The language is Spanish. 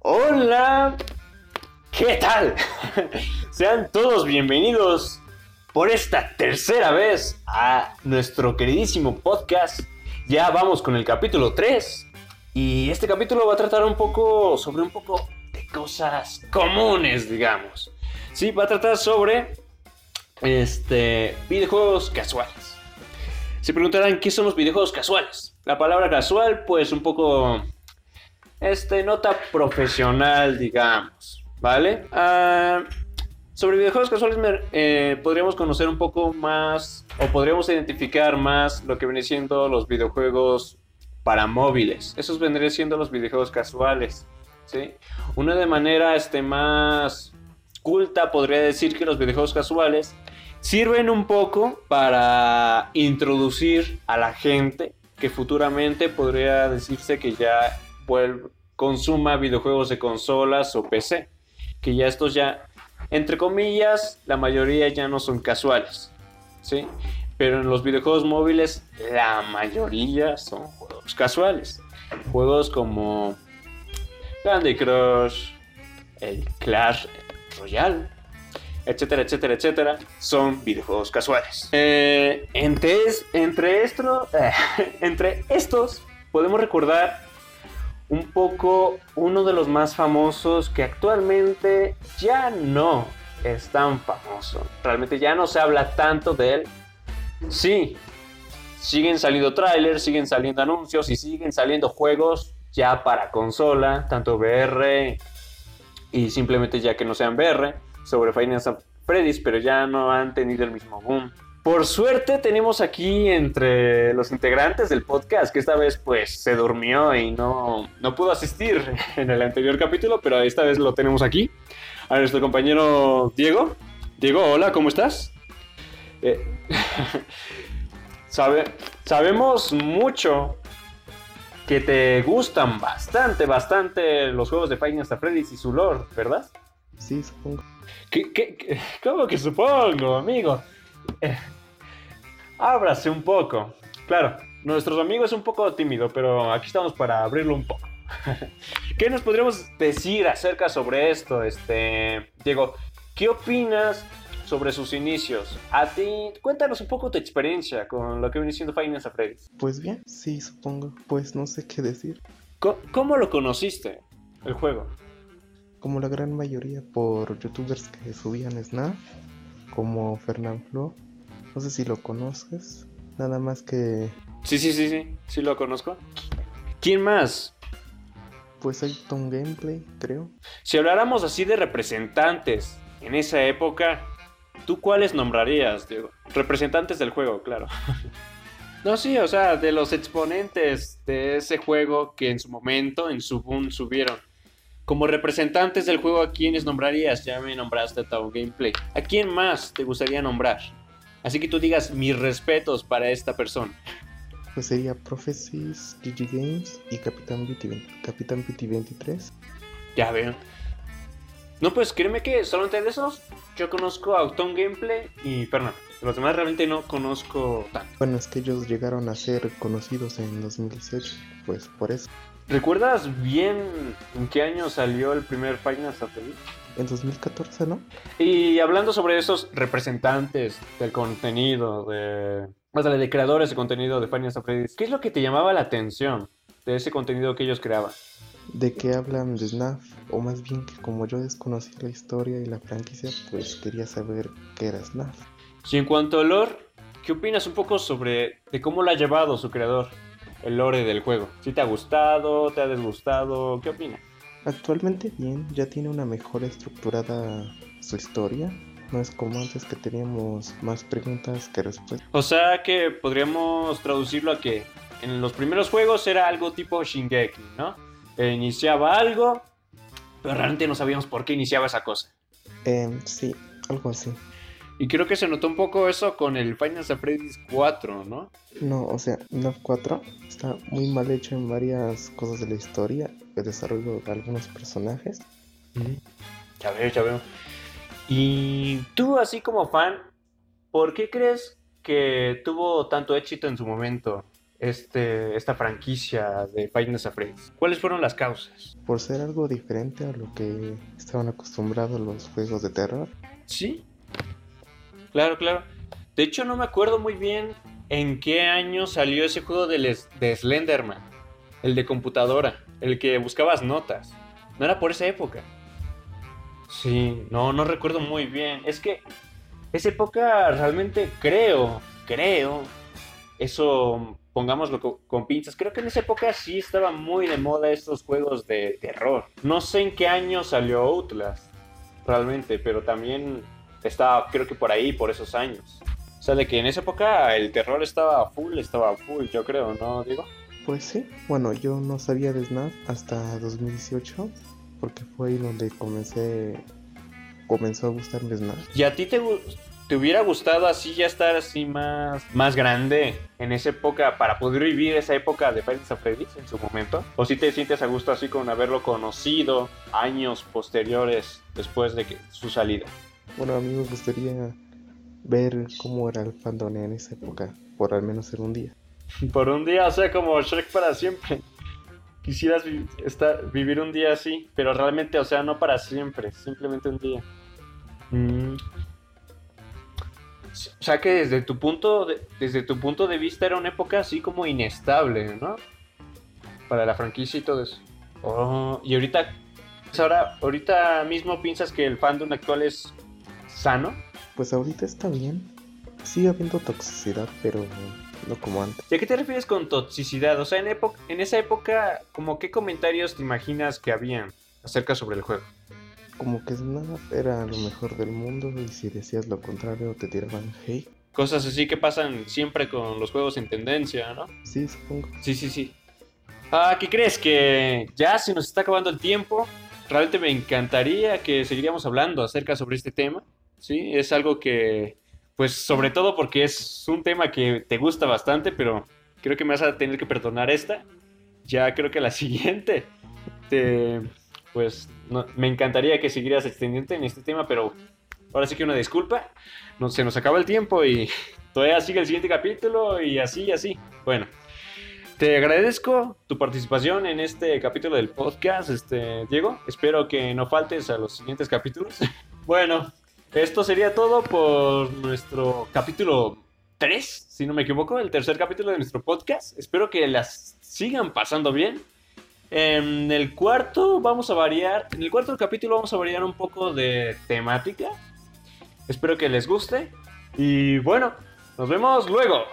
Hola, ¿qué tal? Sean todos bienvenidos por esta tercera vez a nuestro queridísimo podcast. Ya vamos con el capítulo 3 y este capítulo va a tratar un poco sobre un poco de cosas comunes, digamos. Sí, va a tratar sobre este videojuegos casuales. Se preguntarán qué son los videojuegos casuales. La palabra casual, pues un poco este, nota profesional, digamos, ¿vale? Ah, sobre videojuegos casuales eh, podríamos conocer un poco más o podríamos identificar más lo que viene siendo los videojuegos para móviles. Esos vendrían siendo los videojuegos casuales, ¿sí? Una de manera este, más culta podría decir que los videojuegos casuales sirven un poco para introducir a la gente que futuramente podría decirse que ya consuma videojuegos de consolas o PC. Que ya estos ya, entre comillas, la mayoría ya no son casuales. ¿Sí? Pero en los videojuegos móviles, la mayoría son juegos casuales. Juegos como Candy Crush, el Clash Royale, etcétera, etcétera, etcétera, son videojuegos casuales. Eh, entre, entre, esto, entre estos podemos recordar un poco uno de los más famosos que actualmente ya no es tan famoso. Realmente ya no se habla tanto de él. Sí, siguen saliendo trailers, siguen saliendo anuncios y siguen saliendo juegos ya para consola, tanto VR y simplemente ya que no sean VR, sobre Finance Freddy's, pero ya no han tenido el mismo boom. Por suerte tenemos aquí entre los integrantes del podcast que esta vez pues se durmió y no, no pudo asistir en el anterior capítulo, pero esta vez lo tenemos aquí. A nuestro compañero Diego. Diego, hola, ¿cómo estás? Eh, sabe, sabemos mucho que te gustan bastante, bastante los juegos de Nights at Freddy's y su lore, ¿verdad? Sí, supongo. ¿Qué, qué, cómo que supongo, amigo? Eh, ábrase un poco. Claro, nuestros amigos es un poco tímido, pero aquí estamos para abrirlo un poco. ¿Qué nos podríamos decir acerca sobre esto, este Diego? ¿Qué opinas sobre sus inicios? A ti, cuéntanos un poco tu experiencia con lo que viene siendo Finance a Freddy's. Pues bien, sí, supongo. Pues no sé qué decir. ¿Cómo, ¿Cómo, lo conociste, el juego? Como la gran mayoría por youtubers que subían Snap, como Fernand Flo, no sé si lo conoces. Nada más que. Sí, sí, sí, sí. Sí lo conozco. ¿Quién más? Pues hay Tom Gameplay, creo. Si habláramos así de representantes en esa época, ¿tú cuáles nombrarías, Diego? Representantes del juego, claro. no, sí, o sea, de los exponentes de ese juego que en su momento, en su boom, subieron. Como representantes del juego, ¿a quiénes nombrarías? Ya me nombraste a Tom Gameplay. ¿A quién más te gustaría nombrar? Así que tú digas mis respetos para esta persona. Pues sería Prophecies, GG Games y Capitán PT, Capitán 23. Ya veo. No, pues créeme que solamente de esos yo conozco a Auton Gameplay y Fernando. Los demás realmente no conozco tanto. Bueno, es que ellos llegaron a ser conocidos en 2018, pues por eso. ¿Recuerdas bien en qué año salió el primer Final Fantasy? En 2014, ¿no? Y hablando sobre esos representantes del contenido, de, de creadores de contenido de Final Fantasy, ¿qué es lo que te llamaba la atención de ese contenido que ellos creaban? De que hablan de SNAF, o más bien que como yo desconocía la historia y la franquicia, pues quería saber qué era SNAF. Y en cuanto a lore, ¿qué opinas un poco sobre de cómo lo ha llevado su creador? el lore del juego. ¿Si te ha gustado? ¿Te ha desgustado? ¿Qué opinas? Actualmente bien, ya tiene una mejor estructurada su historia. No es como antes que teníamos más preguntas que respuestas. O sea que podríamos traducirlo a que en los primeros juegos era algo tipo Shingeki, ¿no? E iniciaba algo, pero realmente no sabíamos por qué iniciaba esa cosa. Eh, sí, algo así. Y creo que se notó un poco eso con el Final Fantasy 4, ¿no? No, o sea, NAF 4 está muy mal hecho en varias cosas de la historia, el desarrollo de algunos personajes. Ya veo, ya veo. Y tú, así como fan, ¿por qué crees que tuvo tanto éxito en su momento este, esta franquicia de Five Nights at Freddy's? ¿Cuáles fueron las causas? Por ser algo diferente a lo que estaban acostumbrados los juegos de terror. Sí, claro, claro. De hecho, no me acuerdo muy bien en qué año salió ese juego de, les- de Slenderman, el de computadora, el que buscabas notas. No era por esa época. Sí, no, no recuerdo muy bien. Es que esa época realmente creo, creo, eso pongámoslo co- con, pinzas, creo que en esa época sí estaba muy de moda estos juegos de terror. No sé en qué año salió Outlast, realmente, pero también estaba creo que por ahí, por esos años. O sea, de que en esa época el terror estaba full, estaba full, yo creo, ¿no, digo? Pues sí, bueno, yo no sabía de Snap hasta 2018, porque fue ahí donde comencé, comenzó a gustarme Snap. ¿Y a ti te, te hubiera gustado así ya estar así más, más grande en esa época para poder vivir esa época de Nights at Freddy's en su momento? ¿O si te sientes a gusto así con haberlo conocido años posteriores después de que, su salida? Bueno, a mí me gustaría ver cómo era el fandom en esa época, por al menos en un día. Por un día, o sea, como Shrek para siempre. Quisieras vi- estar, vivir un día así, pero realmente, o sea, no para siempre, simplemente un día. Mm. O sea que desde tu punto de, desde tu punto de vista era una época así como inestable, ¿no? Para la franquicia y todo eso. Oh, y ahorita, pues ahora, ahorita mismo piensas que el fandom actual es sano. Pues ahorita está bien, sigue habiendo toxicidad, pero no como antes. ¿Y a qué te refieres con toxicidad? O sea, en, época, en esa época, como qué comentarios te imaginas que habían acerca sobre el juego? Como que Snap era lo mejor del mundo y si decías lo contrario te tiraban hate. Cosas así que pasan siempre con los juegos en tendencia, ¿no? Sí, supongo. Sí, sí, sí. Ah, ¿qué crees? Que ya se nos está acabando el tiempo. Realmente me encantaría que seguiríamos hablando acerca sobre este tema. Sí, es algo que, pues sobre todo porque es un tema que te gusta bastante, pero creo que me vas a tener que perdonar esta. Ya creo que la siguiente, te, pues me encantaría que siguieras extendiente en este tema, pero ahora sí que una disculpa. No, se nos acaba el tiempo y todavía sigue el siguiente capítulo y así y así. Bueno. Te agradezco tu participación en este capítulo del podcast, este, Diego. Espero que no faltes a los siguientes capítulos. Bueno, esto sería todo por nuestro capítulo 3, si no me equivoco, el tercer capítulo de nuestro podcast. Espero que las sigan pasando bien. En el cuarto vamos a variar, en el cuarto capítulo vamos a variar un poco de temática. Espero que les guste. Y bueno, nos vemos luego.